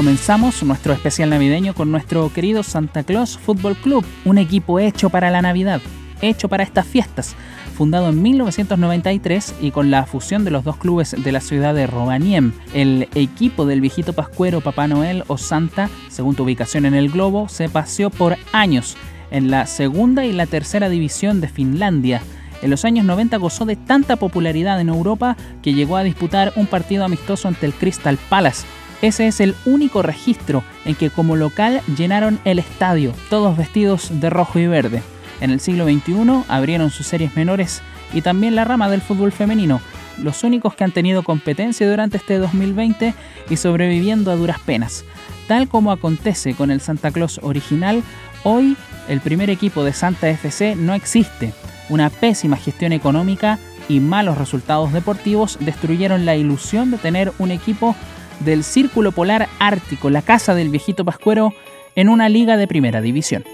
comenzamos nuestro especial navideño con nuestro querido Santa Claus Football Club, un equipo hecho para la Navidad, hecho para estas fiestas, fundado en 1993 y con la fusión de los dos clubes de la ciudad de Rovaniemi. El equipo del viejito pascuero Papá Noel o Santa, según tu ubicación en el globo, se paseó por años en la segunda y la tercera división de Finlandia. En los años 90 gozó de tanta popularidad en Europa que llegó a disputar un partido amistoso ante el Crystal Palace. Ese es el único registro en que como local llenaron el estadio, todos vestidos de rojo y verde. En el siglo XXI abrieron sus series menores y también la rama del fútbol femenino, los únicos que han tenido competencia durante este 2020 y sobreviviendo a duras penas. Tal como acontece con el Santa Claus original, hoy el primer equipo de Santa FC no existe. Una pésima gestión económica y malos resultados deportivos destruyeron la ilusión de tener un equipo del Círculo Polar Ártico, la casa del viejito Pascuero, en una liga de primera división.